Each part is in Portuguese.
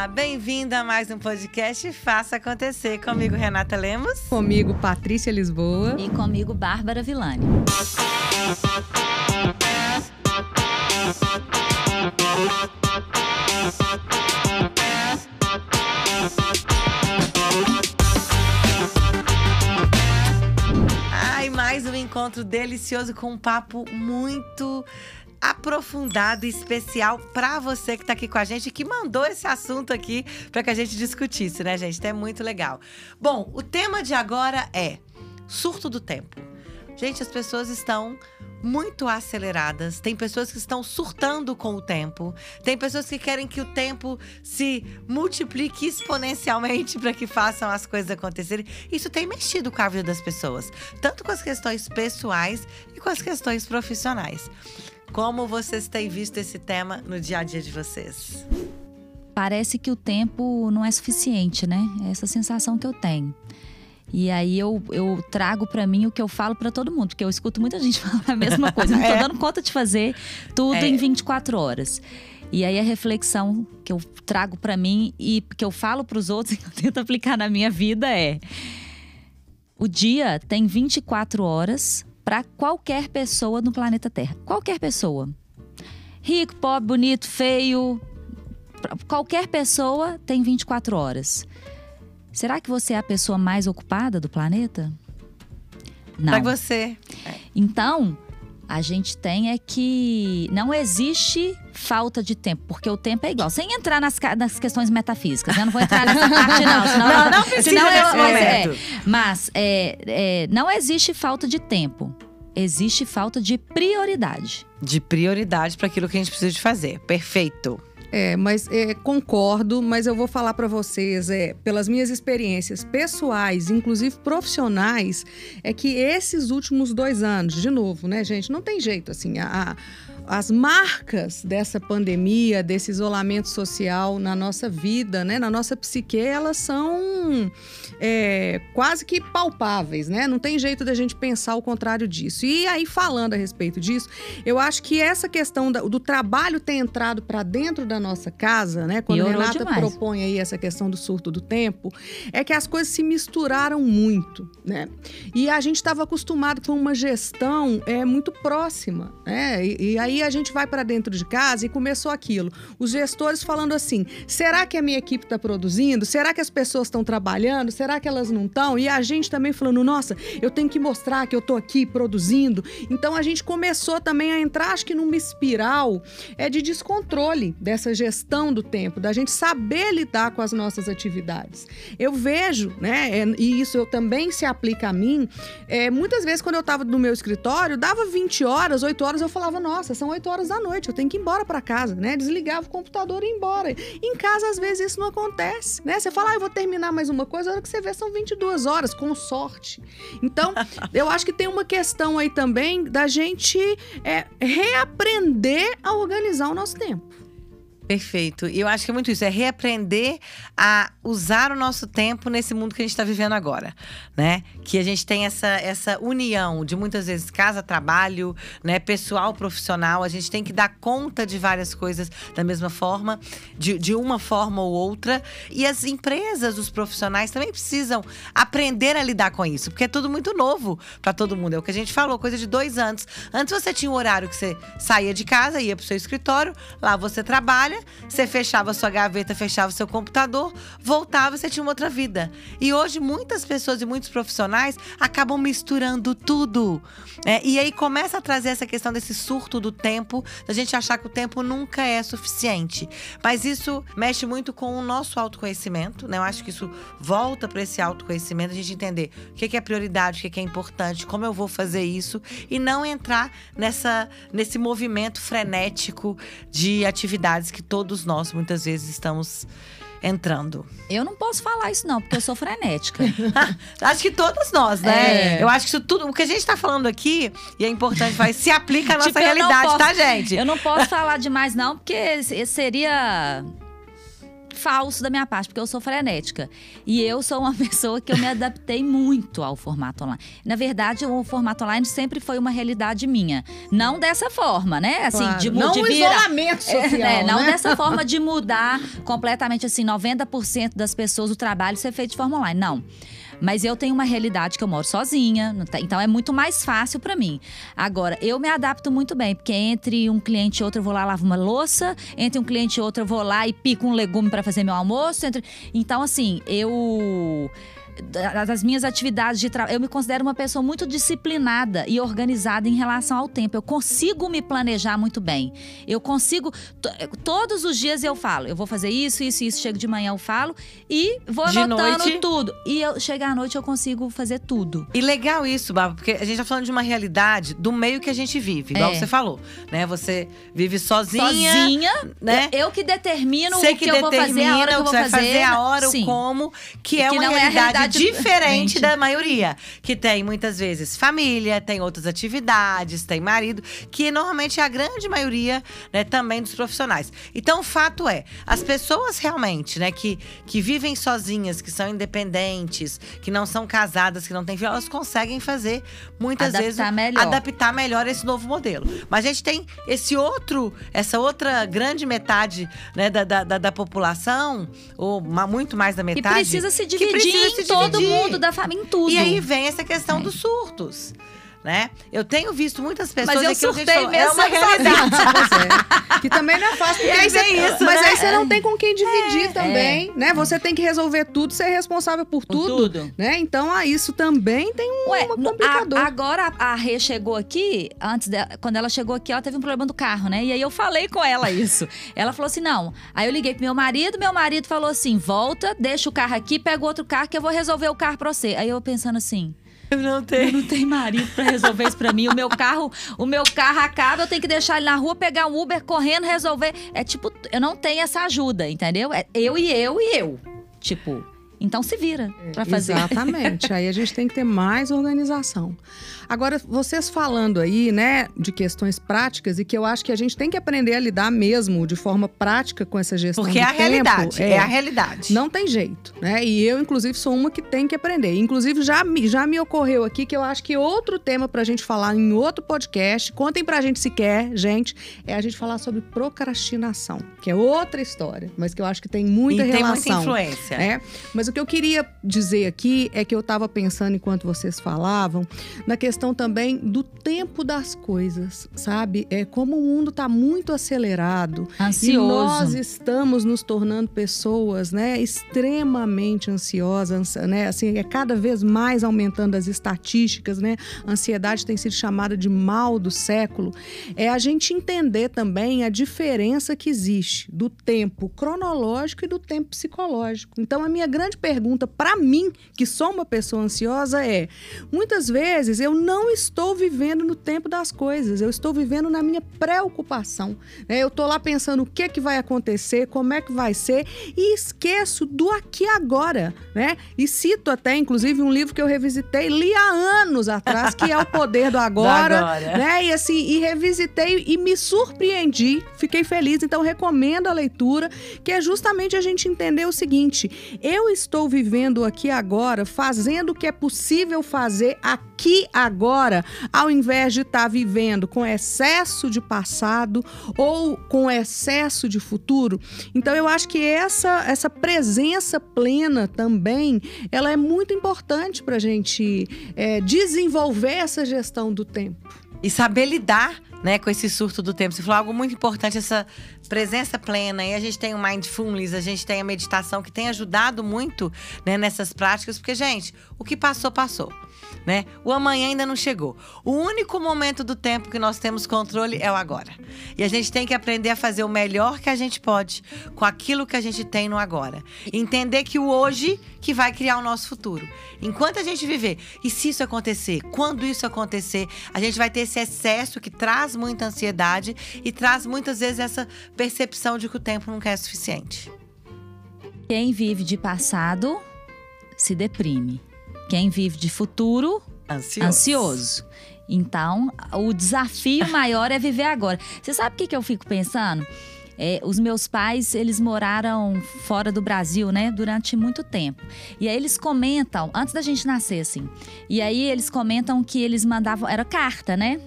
Olá, bem-vinda a mais um podcast Faça Acontecer. Comigo, Renata Lemos. Comigo, Patrícia Lisboa. E comigo, Bárbara Villani. Ai, mais um encontro delicioso com um papo muito aprofundado e especial para você que está aqui com a gente, que mandou esse assunto aqui para que a gente discutisse, né, gente? Então é muito legal. Bom, o tema de agora é surto do tempo. Gente, as pessoas estão muito aceleradas. Tem pessoas que estão surtando com o tempo. Tem pessoas que querem que o tempo se multiplique exponencialmente para que façam as coisas acontecerem. Isso tem mexido com a vida das pessoas, tanto com as questões pessoais e com as questões profissionais. Como vocês têm visto esse tema no dia a dia de vocês? Parece que o tempo não é suficiente, né? É essa sensação que eu tenho. E aí eu, eu trago para mim o que eu falo para todo mundo, porque eu escuto muita gente falar a mesma coisa. Não tô é. dando conta de fazer tudo é. em 24 horas. E aí a reflexão que eu trago para mim e que eu falo para os outros e que eu tento aplicar na minha vida é: o dia tem 24 horas para qualquer pessoa no planeta Terra. Qualquer pessoa. Rico, pobre, bonito, feio, qualquer pessoa tem 24 horas. Será que você é a pessoa mais ocupada do planeta? Não. Para você. Então, a gente tem é que não existe falta de tempo, porque o tempo é igual. Sem entrar nas, nas questões metafísicas, eu não vou entrar nessa parte não. Senão, não, não precisa senão eu, é, Mas é, é, não existe falta de tempo. Existe falta de prioridade. De prioridade para aquilo que a gente precisa de fazer. Perfeito. É, mas é, concordo, mas eu vou falar para vocês, é, pelas minhas experiências pessoais, inclusive profissionais, é que esses últimos dois anos, de novo, né, gente, não tem jeito, assim, a, a as marcas dessa pandemia, desse isolamento social na nossa vida, né, na nossa psique, elas são é, quase que palpáveis, né? Não tem jeito da gente pensar o contrário disso. E aí, falando a respeito disso, eu acho que essa questão do trabalho ter entrado para dentro da nossa casa, né? Quando a Renata demais. propõe aí essa questão do surto do tempo, é que as coisas se misturaram muito, né? E a gente estava acostumado com uma gestão é, muito próxima, né? E, e aí a gente vai para dentro de casa e começou aquilo. Os gestores falando assim: será que a minha equipe está produzindo? Será que as pessoas estão trabalhando? Será que elas não estão? E a gente também falando: nossa, eu tenho que mostrar que eu estou aqui produzindo. Então a gente começou também a entrar, acho que numa espiral é de descontrole dessa gestão do tempo, da gente saber lidar com as nossas atividades. Eu vejo, né, é, e isso eu também se aplica a mim, é, muitas vezes quando eu estava no meu escritório, dava 20 horas, 8 horas, eu falava, nossa, são 8 horas da noite, eu tenho que ir embora para casa, né? Desligava o computador e ir embora. Em casa, às vezes, isso não acontece, né? Você fala, ah, eu vou terminar mais uma coisa, a hora que você vê são 22 horas, com sorte. Então, eu acho que tem uma questão aí também da gente é, reaprender a organizar o nosso tempo. Perfeito. E eu acho que é muito isso, é reaprender a usar o nosso tempo nesse mundo que a gente está vivendo agora, né? Que a gente tem essa, essa união de muitas vezes casa, trabalho, né? Pessoal, profissional. A gente tem que dar conta de várias coisas da mesma forma, de, de uma forma ou outra. E as empresas, os profissionais também precisam aprender a lidar com isso, porque é tudo muito novo para todo mundo. É o que a gente falou, coisa de dois anos. Antes você tinha um horário que você saía de casa, ia para o seu escritório, lá você trabalha você fechava sua gaveta, fechava seu computador, voltava, você tinha uma outra vida. E hoje muitas pessoas e muitos profissionais acabam misturando tudo. É, e aí começa a trazer essa questão desse surto do tempo, da gente achar que o tempo nunca é suficiente. Mas isso mexe muito com o nosso autoconhecimento, né? Eu acho que isso volta para esse autoconhecimento, a gente entender o que é prioridade, o que é importante, como eu vou fazer isso e não entrar nessa nesse movimento frenético de atividades que todos nós muitas vezes estamos entrando. Eu não posso falar isso não, porque eu sou frenética. acho que todas nós, né? É. Eu acho que isso tudo, o que a gente tá falando aqui, e é importante, vai se aplica à nossa tipo, realidade, posso, tá, gente? Eu não posso falar demais não, porque seria falso da minha parte, porque eu sou frenética. E eu sou uma pessoa que eu me adaptei muito ao formato online. Na verdade, o formato online sempre foi uma realidade minha. Não dessa forma, né? Assim, Claro. de, não de o isolamento social, é, não né? dessa forma de mudar completamente assim, 90% das pessoas, o trabalho ser feito de forma online. Não. Mas eu tenho uma realidade que eu moro sozinha, tá- então é muito mais fácil pra mim. Agora, eu me adapto muito bem, porque entre um cliente e outro eu vou lá lavo uma louça, entre um cliente e outro eu vou lá e pico um legume pra fazer meu almoço. entre- Então, assim, eu das minhas atividades de trabalho, eu me considero uma pessoa muito disciplinada e organizada em relação ao tempo. Eu consigo me planejar muito bem. Eu consigo. to- Todos os dias eu falo, eu vou fazer isso, isso, isso. Chego de manhã, eu falo e vou De anotando noite? tudo. E eu chegar à noite eu consigo fazer tudo. E legal isso, Bárbara, porque a gente tá falando de uma realidade do meio que a gente vive, igual É. você falou, né? Você vive sozinha, Sozinha, né? eu, eu que determino o que, eu vou fazer, a hora que eu o vou que vai fazer, a hora, Sim. o como, que é Que uma não é a realidade, realidade diferente da maioria. Que tem muitas vezes família, tem outras atividades, tem marido, que normalmente é a grande maioria, né, também dos profissionais. Então, o fato é, as pessoas realmente, né, que, que vivem sozinhas, que são independentes, que não são casadas, que não têm filho, elas conseguem fazer muitas Adaptar vezes melhor. adaptar melhor esse novo modelo. Mas a gente tem esse outro, essa outra grande metade né, da, da, da- população, ou muito mais da Que metade. precisa se que dividir precisa se todo dividir. mundo, da família, em tudo. E aí vem essa questão É. dos surtos. Né? Eu tenho visto muitas pessoas Mas eu surtei é mesmo uma realidade. É. Que também não é fácil. porque aí você- isso, mas né? aí você não tem com quem dividir também, é. né? Você tem que resolver tudo, ser responsável por Por tudo, tudo. né? Então, ah, isso também tem um Ué, complicador. a- agora a, Rê chegou aqui, antes dela, quando ela chegou aqui, ela teve um problema do carro, né? E aí eu falei com ela isso. ela falou assim: não. Aí eu liguei pro meu marido, meu marido falou assim: volta, deixa o carro aqui, pega outro carro que eu vou resolver o carro pra você. Aí eu pensando assim. Não tenho. não tenho marido pra resolver isso pra mim. O meu carro, o meu carro acaba, eu tenho que deixar ele na rua, pegar um Uber, correndo, resolver. É tipo, eu não tenho essa ajuda, entendeu? É eu e eu e eu. Tipo, então se vira pra fazer. Exatamente. aí a gente tem que ter mais organização. Agora, vocês falando aí, né, de questões práticas e que eu acho que a gente tem que aprender a lidar mesmo de forma prática com essa gestão Porque do é a tempo, realidade. É. a realidade. Não tem jeito, né? E eu, inclusive, sou uma que tem que aprender. Inclusive, já, me- já me ocorreu aqui que eu acho que outro tema pra gente falar em outro podcast, contem pra gente se quer, gente, é a gente falar sobre procrastinação, que é outra história, mas que eu acho que tem muita e tem muita relação. influência. É, mas o que eu queria dizer aqui é que eu estava pensando enquanto vocês falavam na questão também do tempo das coisas, sabe? É como o mundo está muito acelerado e nós Ansioso. estamos nos tornando pessoas, né, extremamente ansiosas, ansi- né? Assim, é cada vez mais aumentando as estatísticas, né? A ansiedade tem sido chamada de mal do século. É a gente entender também a diferença que existe do tempo cronológico e do tempo psicológico. Então, a minha grande pergunta para mim, que sou uma pessoa ansiosa, é: muitas vezes eu não estou vivendo no tempo das coisas, eu estou vivendo na minha preocupação. né? Eu estou lá pensando o que, que vai acontecer, como é que vai ser, e esqueço do aqui agora, né? E cito até, inclusive, um livro que eu revisitei, li há anos atrás, que é O Poder do Agora. agora. Né? E assim, e revisitei e me surpreendi, fiquei feliz. Então, recomendo a leitura, que é justamente a gente entender o seguinte: eu estou vivendo aqui agora, fazendo o que é possível fazer aqui agora, ao invés de estar vivendo com excesso de passado ou com excesso de futuro. Então, eu acho que essa, essa presença plena também, ela é muito importante para a gente é, desenvolver essa gestão do tempo. E saber lidar né, com esse surto do tempo. Você falou algo muito importante, essa presença plena. E a gente tem o mindfulness, a gente tem a meditação que tem ajudado muito né, nessas práticas, porque, gente, o que passou, passou. Né? O amanhã ainda não chegou. O único momento do tempo que nós temos controle é o agora. E a gente tem que aprender a fazer o melhor que a gente pode com aquilo que a gente tem no agora. Entender que o hoje que vai criar o nosso futuro. Enquanto a gente viver, e se isso acontecer, quando isso acontecer, a gente vai ter esse excesso que traz muita ansiedade e traz muitas vezes essa percepção de que o tempo nunca é suficiente. Quem vive de passado se deprime. Quem vive de futuro, Ansioso. ansioso. Então, o desafio maior é viver agora. Você sabe o que, que eu fico pensando? É, os meus pais, eles moraram fora do Brasil, né? Durante muito tempo. E aí eles comentam, antes da gente nascer, assim. E aí eles comentam que eles mandavam. Era carta, né?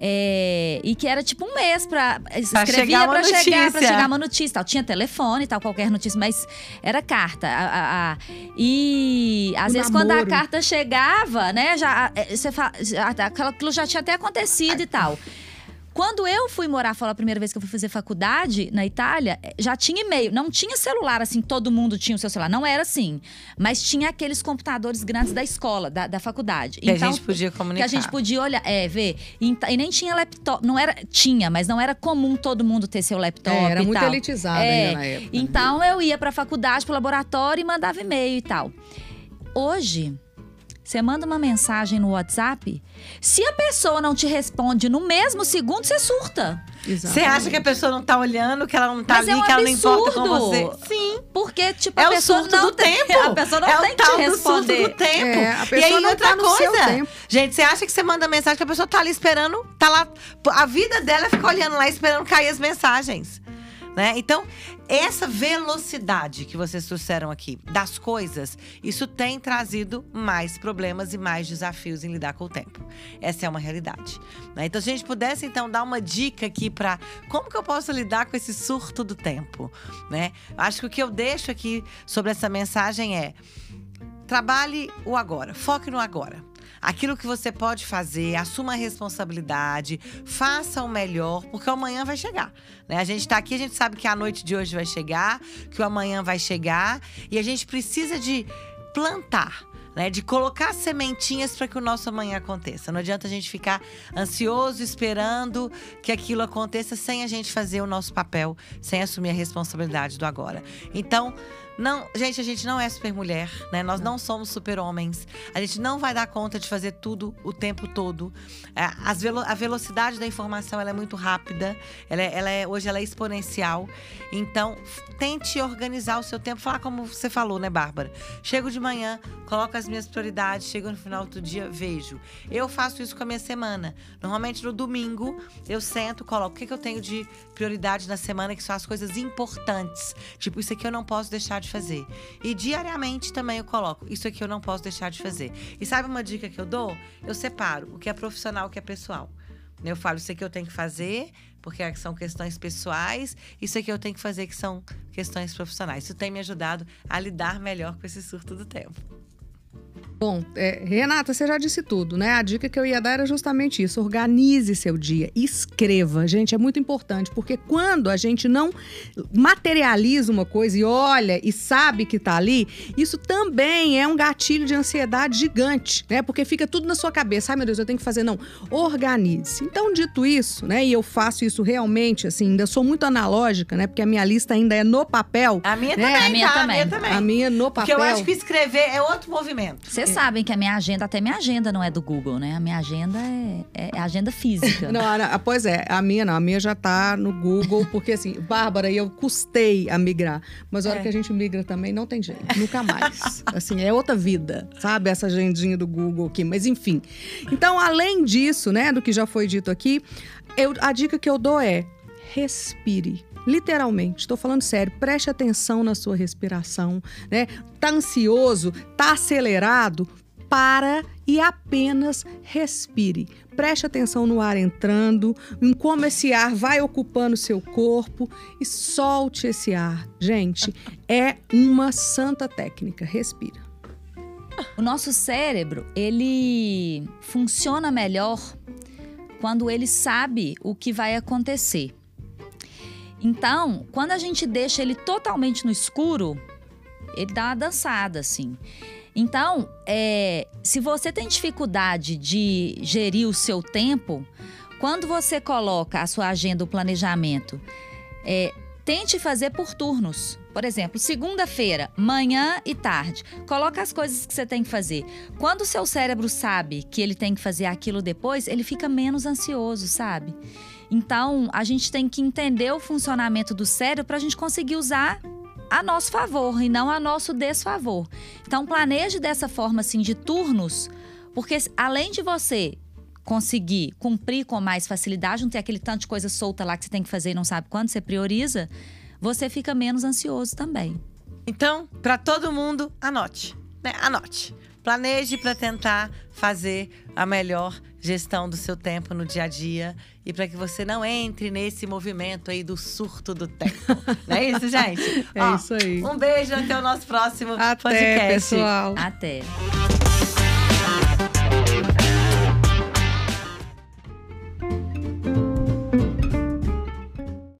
É, e que era tipo um mês pra. Escrevia pra chegar, pra chegar, pra chegar uma notícia. Tal. Tinha telefone tal, qualquer notícia, mas era carta. A, a, a, e às o vezes, namoro. quando a carta chegava, né, já, é, você fala, aquilo já tinha até acontecido e tal. Quando eu fui morar fora a primeira vez que eu fui fazer faculdade na Itália, eh, já tinha e-mail. Não tinha celular, assim, todo mundo tinha o seu celular. Não era assim. Mas tinha aqueles computadores grandes da escola, da, da faculdade. Que então, a gente podia comunicar. Que a gente podia olhar, é, ver. E, e, nem tinha laptop. Não era. Tinha, mas não era comum todo mundo ter seu laptop. É, era muito tal. elitizado é, na época. Então eu ia pra faculdade, pro laboratório e mandava e-mail e tal. Hoje você manda uma mensagem no WhatsApp, se a pessoa não te responde no mesmo segundo, você surta. Você acha que a pessoa não tá olhando, que ela não tá Mas ali, é um que ela não importa com você? Sim. Porque, tipo, é a pessoa não do tem, tempo. A pessoa não é tem que te responder. do tempo. É, a pessoa e aí, outra tá coisa. Gente, você acha que você manda mensagem que a pessoa tá ali esperando, tá lá. A vida dela é ficar olhando lá, esperando cair as mensagens. Né? Então, essa velocidade que vocês trouxeram aqui das coisas, isso tem trazido mais problemas e mais desafios em lidar com o tempo. Essa é uma realidade. Né? Então, se a gente pudesse então dar uma dica aqui para como que eu posso lidar com esse surto do tempo, né? Acho que o que eu deixo aqui sobre essa mensagem é trabalhe o agora, foque no agora aquilo que você pode fazer, assuma a responsabilidade, faça o melhor, porque o amanhã vai chegar. Né? A gente está aqui, a gente sabe que a noite de hoje vai chegar, que o amanhã vai chegar, e a gente precisa de plantar. Né, de colocar sementinhas para que o nosso amanhã aconteça. Não adianta a gente ficar ansioso esperando que aquilo aconteça sem a gente fazer o nosso papel, sem assumir a responsabilidade do agora. Então, não, gente, a gente não é super mulher, né? Nós não somos super homens. A gente não vai dar conta de fazer tudo o tempo todo. É, velo a velocidade da informação é muito rápida. Ela, é, ela é, hoje ela é exponencial. Então, tente organizar o seu tempo. Falar como você falou, né, Bárbara? Chego de manhã, coloco as minhas prioridades, chego no final do dia, vejo. Eu faço isso com a minha semana. Normalmente no domingo, eu sento, coloco o que, que eu tenho de prioridade na semana, que são as coisas importantes. Tipo, isso aqui eu não posso deixar de de fazer. E diariamente também eu coloco, isso aqui eu não posso deixar de fazer. E sabe uma dica que eu dou? Eu separo o que é profissional o que é pessoal. Eu falo, isso aqui eu tenho que fazer, porque são questões pessoais, isso aqui eu tenho que fazer, que são questões profissionais. Isso tem me ajudado a lidar melhor com esse surto do tempo. Bom, é, Renata, você já disse tudo, né? A dica que eu ia dar era justamente isso: organize seu dia, escreva. Gente, é muito importante, porque quando a gente não materializa uma coisa e olha e sabe que tá ali, isso também é um gatilho de ansiedade gigante, né? Porque fica tudo na sua cabeça. Ai, meu Deus, eu tenho que fazer. Não, organize. Então, dito isso, né? E eu faço isso realmente, assim, ainda sou muito analógica, né? Porque a minha lista ainda é no papel. A minha né? também, a minha tá? também. A minha também. A minha no papel. Porque eu acho que escrever é outro movimento. Você sabem que a minha agenda, até minha agenda não é do Google, né? A minha agenda é, é agenda física. não, a, pois é, a minha não, a minha já tá no Google, porque assim, Bárbara, eu custei a migrar. Mas a hora é. que a gente migra também, não tem jeito, nunca mais. assim, é outra vida, sabe? Essa agendinha do Google aqui. Mas enfim. Então, além disso, né, do que já foi dito aqui, eu, a dica que eu dou é respire. Literalmente, estou falando sério, preste atenção na sua respiração, né? Tá ansioso, tá acelerado? Para e apenas respire. Preste atenção no ar entrando, em como esse ar vai ocupando seu corpo e solte esse ar. Gente, é uma santa técnica. Respira. O nosso cérebro, ele funciona melhor quando ele sabe o que vai acontecer. Então, quando a gente deixa ele totalmente no escuro, ele dá uma dançada, assim. Então, é, se você tem dificuldade de gerir o seu tempo, quando você coloca a sua agenda, o planejamento, é, tente fazer por turnos. Por exemplo, segunda-feira, manhã e tarde. Coloca as coisas que você tem que fazer. Quando o seu cérebro sabe que ele tem que fazer aquilo depois, ele fica menos ansioso, sabe? Então, a gente tem que entender o funcionamento do cérebro para a gente conseguir usar a nosso favor e não a nosso desfavor. Então, planeje dessa forma, assim, de turnos, porque além de você conseguir cumprir com mais facilidade, não ter aquele tanto de coisa solta lá que você tem que fazer e não sabe quando, você prioriza, você fica menos ansioso também. Então, para todo mundo, anote, né? Anote. Planeje para tentar fazer a melhor gestão do seu tempo no dia a dia e para que você não entre nesse movimento aí do surto do tempo. não é isso, gente? É Ó, isso aí. Um beijo até o nosso próximo até, podcast. pessoal. Até.